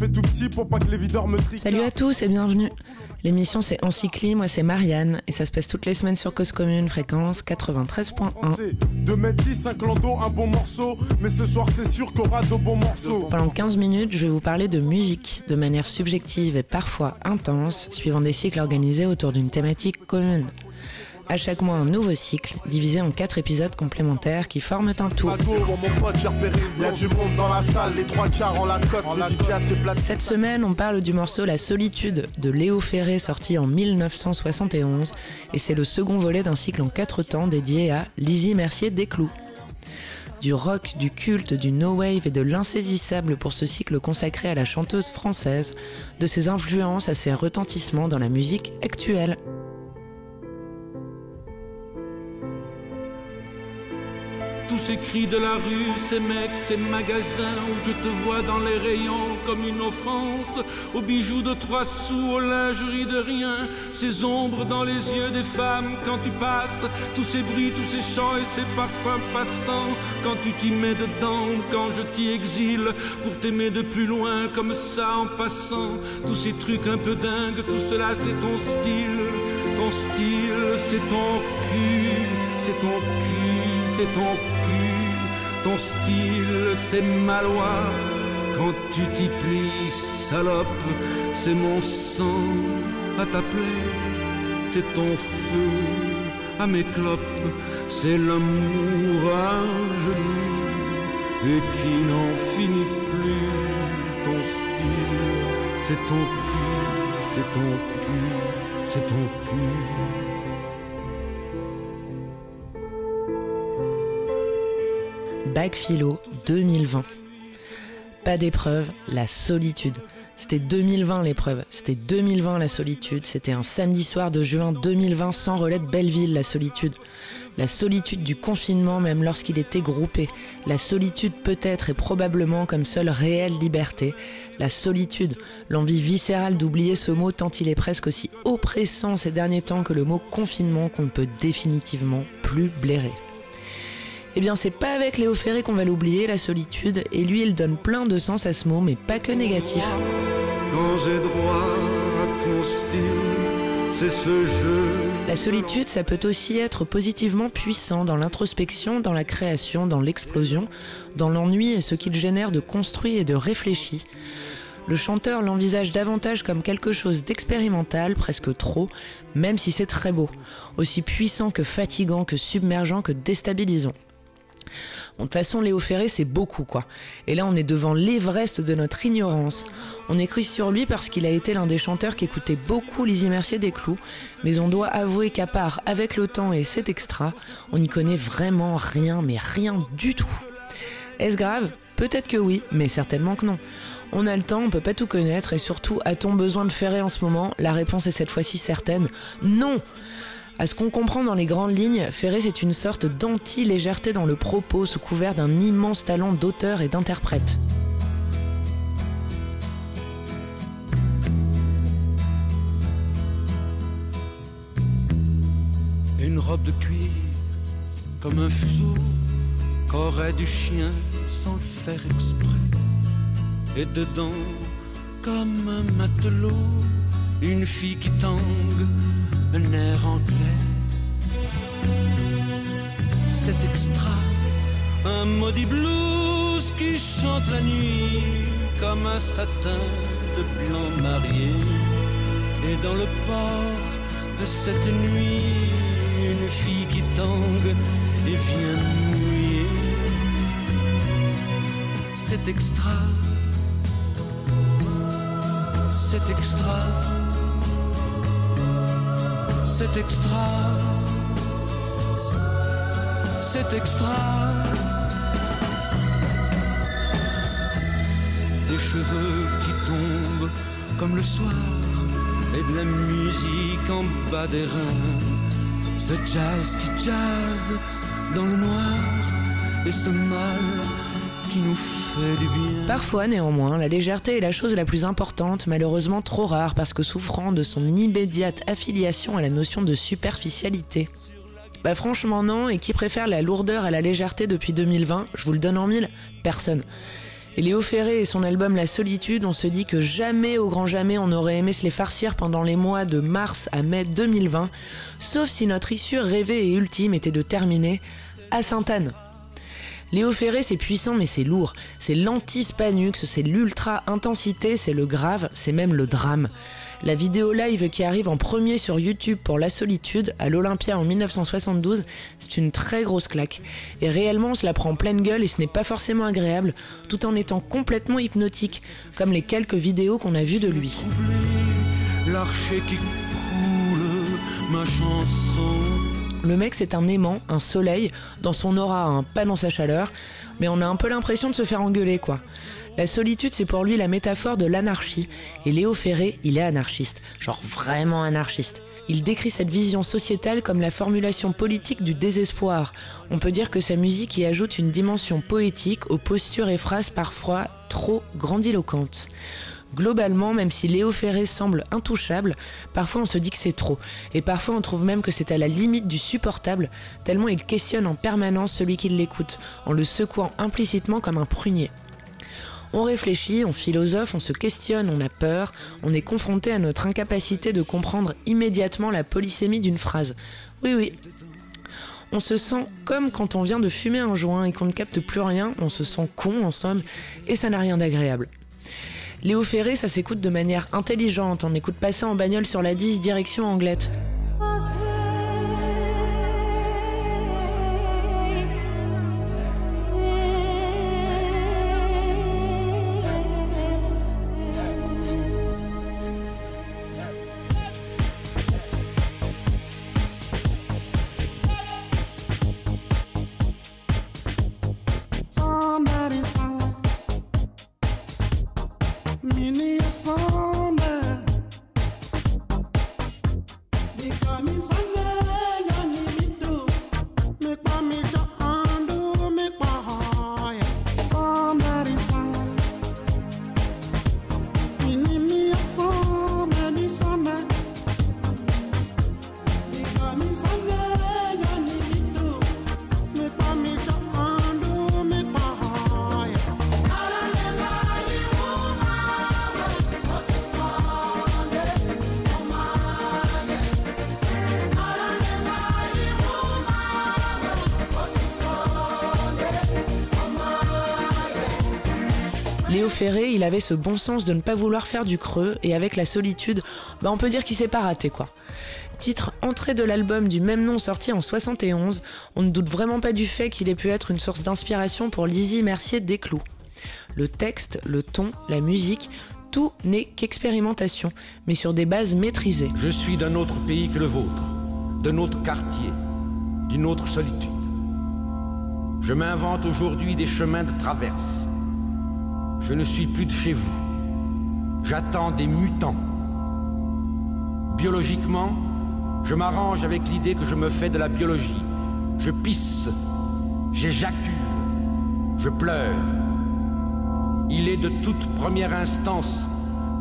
Je me fais tout petit pour pas que les videurs me triquent. Salut à tous et bienvenue. L'émission c'est Encycli, moi c'est Marianne et ça se passe toutes les semaines sur Cause Commune, fréquence 93.1. De mettre 10, un clando, un bon morceau, mais ce soir c'est sûr qu'on aura de bons morceaux. Pendant 15 minutes, je vais vous parler de musique de manière subjective et parfois intense, suivant des cycles organisés autour d'une thématique commune à chaque mois un nouveau cycle, divisé en quatre épisodes complémentaires qui forment un tout. Cette semaine, on parle du morceau La Solitude de Léo Ferré sorti en 1971 et c'est le second volet d'un cycle en quatre temps dédié à Lizzie Mercier Desclous du rock, du culte, du no wave et de l'insaisissable pour ce cycle consacré à la chanteuse française, de ses influences à ses retentissements dans la musique actuelle. Ces cris de la rue, ces mecs, ces magasins où je te vois dans les rayons comme une offense, aux bijoux de trois sous, aux lingeries de rien, ces ombres dans les yeux des femmes quand tu passes, tous ces bruits, tous ces chants et ces parfums passants, quand tu t'y mets dedans, quand je t'y exile, pour t'aimer de plus loin comme ça en passant, tous ces trucs un peu dingues, tout cela c'est ton style, ton style c'est ton cul, c'est ton cul, c'est ton ton style c'est ma loi. Quand tu t'y plies, salope, c'est mon sang à t'appeler, c'est ton feu à mes clopes, c'est l'amour à genoux et qui n'en finit plus. Ton style, c'est ton cul, c'est ton cul, c'est ton cul. Bac Philo 2020. Pas d'épreuve, la solitude. C'était 2020 l'épreuve, c'était 2020 la solitude, c'était un samedi soir de juin 2020 sans relais de Belleville la solitude. La solitude du confinement même lorsqu'il était groupé. La solitude peut-être et probablement comme seule réelle liberté. La solitude, l'envie viscérale d'oublier ce mot tant il est presque aussi oppressant ces derniers temps que le mot confinement qu'on ne peut définitivement plus blairer. Eh bien, c'est pas avec Léo Ferré qu'on va l'oublier, la solitude, et lui, il donne plein de sens à ce mot, mais pas que négatif. Quand j'ai droit à ton style, c'est ce jeu. La solitude, ça peut aussi être positivement puissant dans l'introspection, dans la création, dans l'explosion, dans l'ennui et ce qu'il génère de construit et de réfléchi. Le chanteur l'envisage davantage comme quelque chose d'expérimental, presque trop, même si c'est très beau, aussi puissant que fatigant, que submergent, que déstabilisant. De toute façon, Léo Ferré, c'est beaucoup, quoi. Et là, on est devant l'Everest de notre ignorance. On écrit sur lui parce qu'il a été l'un des chanteurs qui écoutait beaucoup Lizzie Mercier des Clous, mais on doit avouer qu'à part Avec le temps et cet extra, on n'y connaît vraiment rien, mais rien du tout. Est-ce grave? Peut-être que oui, mais certainement que non. On a le temps, on peut pas tout connaître, et surtout, a-t-on besoin de Ferré en ce moment? La réponse est cette fois-ci certaine. Non à ce qu'on comprend dans les grandes lignes, Ferré c'est une sorte d'anti-légèreté dans le propos sous couvert d'un immense talent d'auteur et d'interprète. Une robe de cuir, comme un fuseau, qu'aurait du chien sans le faire exprès. Et dedans, comme un matelot, une fille qui tangue un air anglais. C'est extra, un maudit blues qui chante la nuit comme un satin de blanc marié. Et dans le port de cette nuit, une fille qui tangue et vient mouiller. C'est extra, c'est extra c'est extra, c'est extra. Des cheveux qui tombent comme le soir et de la musique en bas des reins. Ce jazz qui jazz dans le noir et ce mal Parfois, néanmoins, la légèreté est la chose la plus importante, malheureusement trop rare parce que souffrant de son immédiate affiliation à la notion de superficialité. Bah franchement non, et qui préfère la lourdeur à la légèreté depuis 2020, je vous le donne en mille, personne. Et Léo Ferré et son album La Solitude, on se dit que jamais, au grand jamais, on aurait aimé se les farcir pendant les mois de mars à mai 2020, sauf si notre issue rêvée et ultime était de terminer à Sainte-Anne. Léo Ferré, c'est puissant, mais c'est lourd. C'est l'anti-spanux, c'est l'ultra-intensité, c'est le grave, c'est même le drame. La vidéo live qui arrive en premier sur YouTube pour La Solitude à l'Olympia en 1972, c'est une très grosse claque. Et réellement, on se la prend en pleine gueule et ce n'est pas forcément agréable, tout en étant complètement hypnotique, comme les quelques vidéos qu'on a vues de lui. Le mec, c'est un aimant, un soleil, dans son aura, pas dans sa chaleur, mais on a un peu l'impression de se faire engueuler, quoi. La solitude, c'est pour lui la métaphore de l'anarchie, et Léo Ferré, il est anarchiste, genre vraiment anarchiste. Il décrit cette vision sociétale comme la formulation politique du désespoir. On peut dire que sa musique y ajoute une dimension poétique aux postures et phrases parfois trop grandiloquentes. Globalement, même si Léo Ferré semble intouchable, parfois on se dit que c'est trop, et parfois on trouve même que c'est à la limite du supportable, tellement il questionne en permanence celui qui l'écoute, en le secouant implicitement comme un prunier. On réfléchit, on philosophe, on se questionne, on a peur, on est confronté à notre incapacité de comprendre immédiatement la polysémie d'une phrase. Oui, oui. On se sent comme quand on vient de fumer un joint et qu'on ne capte plus rien, on se sent con en somme, et ça n'a rien d'agréable. Léo Ferré, ça s'écoute de manière intelligente. On n'écoute pas ça en bagnole sur la 10 direction Anglette. Léo Ferré, il avait ce bon sens de ne pas vouloir faire du creux, et avec la solitude, bah on peut dire qu'il s'est pas raté quoi. Titre entrée de l'album du même nom sorti en 71, on ne doute vraiment pas du fait qu'il ait pu être une source d'inspiration pour Lizzie Mercier Desclous. Le texte, le ton, la musique, tout n'est qu'expérimentation, mais sur des bases maîtrisées. Je suis d'un autre pays que le vôtre, d'un autre quartier, d'une autre solitude. Je m'invente aujourd'hui des chemins de traverse je ne suis plus de chez vous. J'attends des mutants. Biologiquement, je m'arrange avec l'idée que je me fais de la biologie. Je pisse, j'éjacule, je pleure. Il est de toute première instance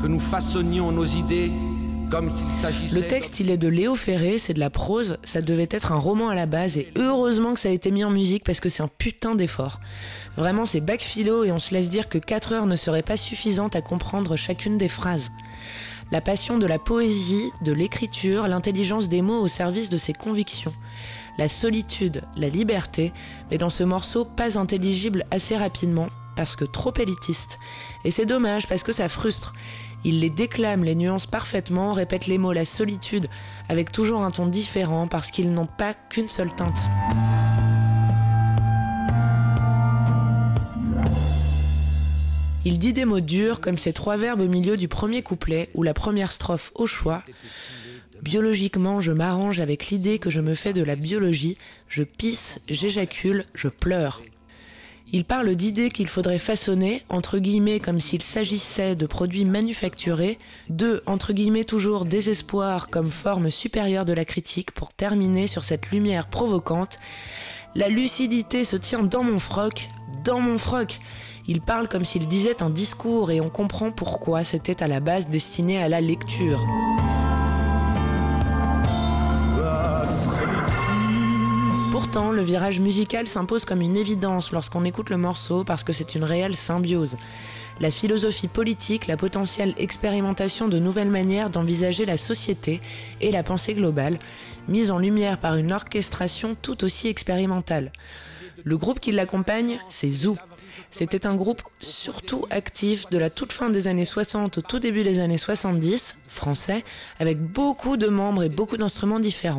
que nous façonnions nos idées Le texte, il est de Léo Ferré, c'est de la prose, ça devait être un roman à la base, et heureusement que ça a été mis en musique parce que c'est un putain d'effort. Vraiment, c'est bac philo et on se laisse dire que 4 heures ne seraient pas suffisantes à comprendre chacune des phrases. La passion de la poésie, de l'écriture, l'intelligence des mots au service de ses convictions. La solitude, la liberté, mais dans ce morceau pas intelligible assez rapidement, parce que trop élitiste. Et c'est dommage parce que ça frustre. Il les déclame, les nuances parfaitement, répète les mots la solitude, avec toujours un ton différent parce qu'ils n'ont pas qu'une seule teinte. Il dit des mots durs comme ces trois verbes au milieu du premier couplet ou la première strophe au choix. Biologiquement, je m'arrange avec l'idée que je me fais de la biologie, je pisse, j'éjacule, je pleure. Il parle d'idées qu'il faudrait façonner, entre guillemets, comme s'il s'agissait de produits manufacturés, de, entre guillemets, toujours désespoir comme forme supérieure de la critique, pour terminer sur cette lumière provocante. La lucidité se tient dans mon froc, dans mon froc. Il parle comme s'il disait un discours et on comprend pourquoi c'était à la base destiné à la lecture. Le virage musical s'impose comme une évidence lorsqu'on écoute le morceau parce que c'est une réelle symbiose. La philosophie politique, la potentielle expérimentation de nouvelles manières d'envisager la société et la pensée globale, mise en lumière par une orchestration tout aussi expérimentale. Le groupe qui l'accompagne, c'est Zoo. C'était un groupe surtout actif de la toute fin des années 60 au tout début des années 70, français, avec beaucoup de membres et beaucoup d'instruments différents.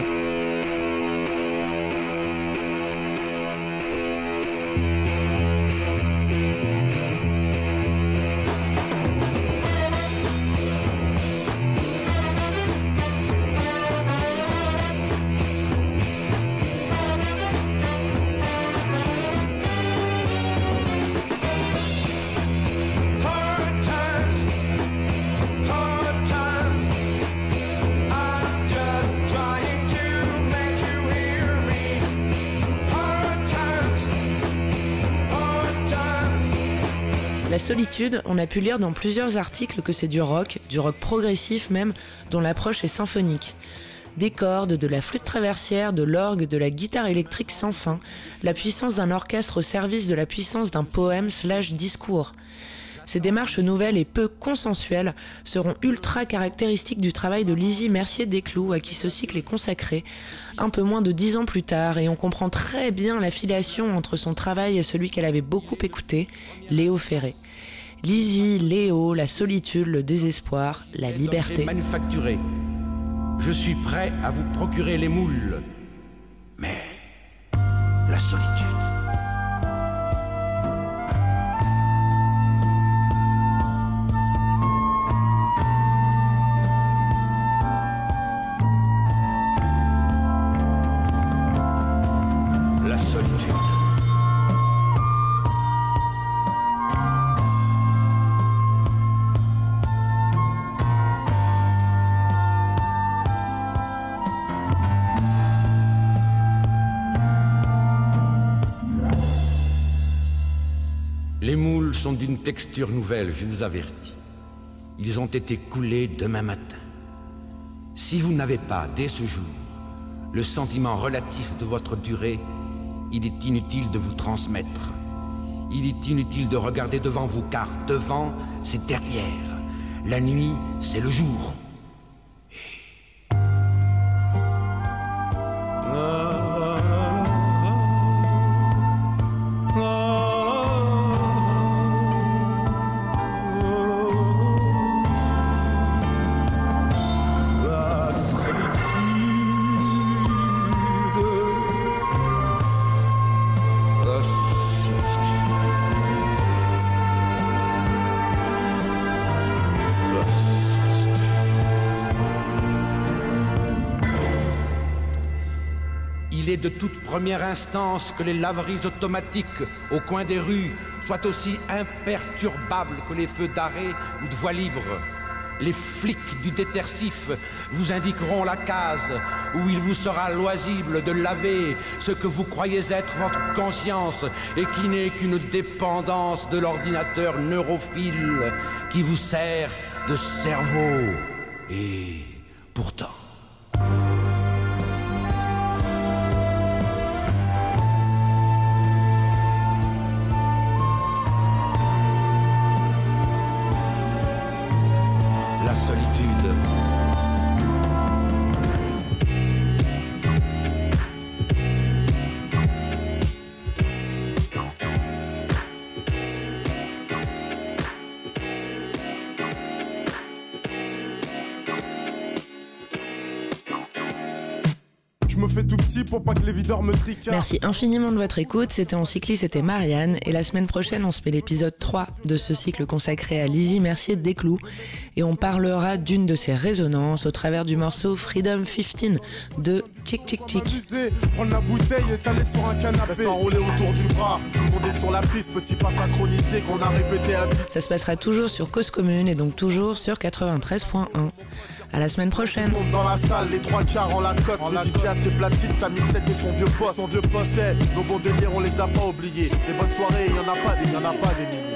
Solitude, on a pu lire dans plusieurs articles que c'est du rock, du rock progressif même, dont l'approche est symphonique. Des cordes, de la flûte traversière, de l'orgue, de la guitare électrique sans fin, la puissance d'un orchestre au service de la puissance d'un poème slash discours. Ces démarches nouvelles et peu consensuelles seront ultra caractéristiques du travail de Lizzie Mercier-Desclous, à qui ce cycle est consacré, un peu moins de dix ans plus tard, et on comprend très bien l'affiliation entre son travail et celui qu'elle avait beaucoup écouté, Léo Ferré. Lizzie, Léo, la solitude, le désespoir, la liberté. Manufacturé. Je suis prêt à vous procurer les moules. Mais la solitude. Sont d'une texture nouvelle, je vous avertis. Ils ont été coulés demain matin. Si vous n'avez pas, dès ce jour, le sentiment relatif de votre durée, il est inutile de vous transmettre. Il est inutile de regarder devant vous, car devant, c'est derrière. La nuit, c'est le jour. De toute première instance que les laveries automatiques au coin des rues soient aussi imperturbables que les feux d'arrêt ou de voie libre. Les flics du détersif vous indiqueront la case où il vous sera loisible de laver ce que vous croyez être votre conscience et qui n'est qu'une dépendance de l'ordinateur neurophile qui vous sert de cerveau. Et pourtant... pour pas que les videurs me tricardent. Merci infiniment de votre écoute. C'était en cycli, c'était Marianne. Et la semaine prochaine, on se fait l'épisode 3 de ce cycle consacré à Lizzie Mercier de Desclous. Et on parlera d'une de ses résonances au travers du morceau Freedom 15 de Chick Chick Chick. Abuser, prendre la bouteille et t'aller sur un canapé. Reste enroulé autour du bras, tout le monde est sur la piste, petit pas synchronisé qu'on a répété à 10. Ça se passera toujours sur Cause Commune et donc toujours sur 93.1. À la semaine prochaine. Monte dans la salle, les trois quarts en Lacoste. Le DJ a ses platines, sa mixette et son vieux poste. Son vieux poste, c'est nos bons délires, on les a pas oubliés. Les bonnes soirées, y en a pas des, y en a pas des milliers.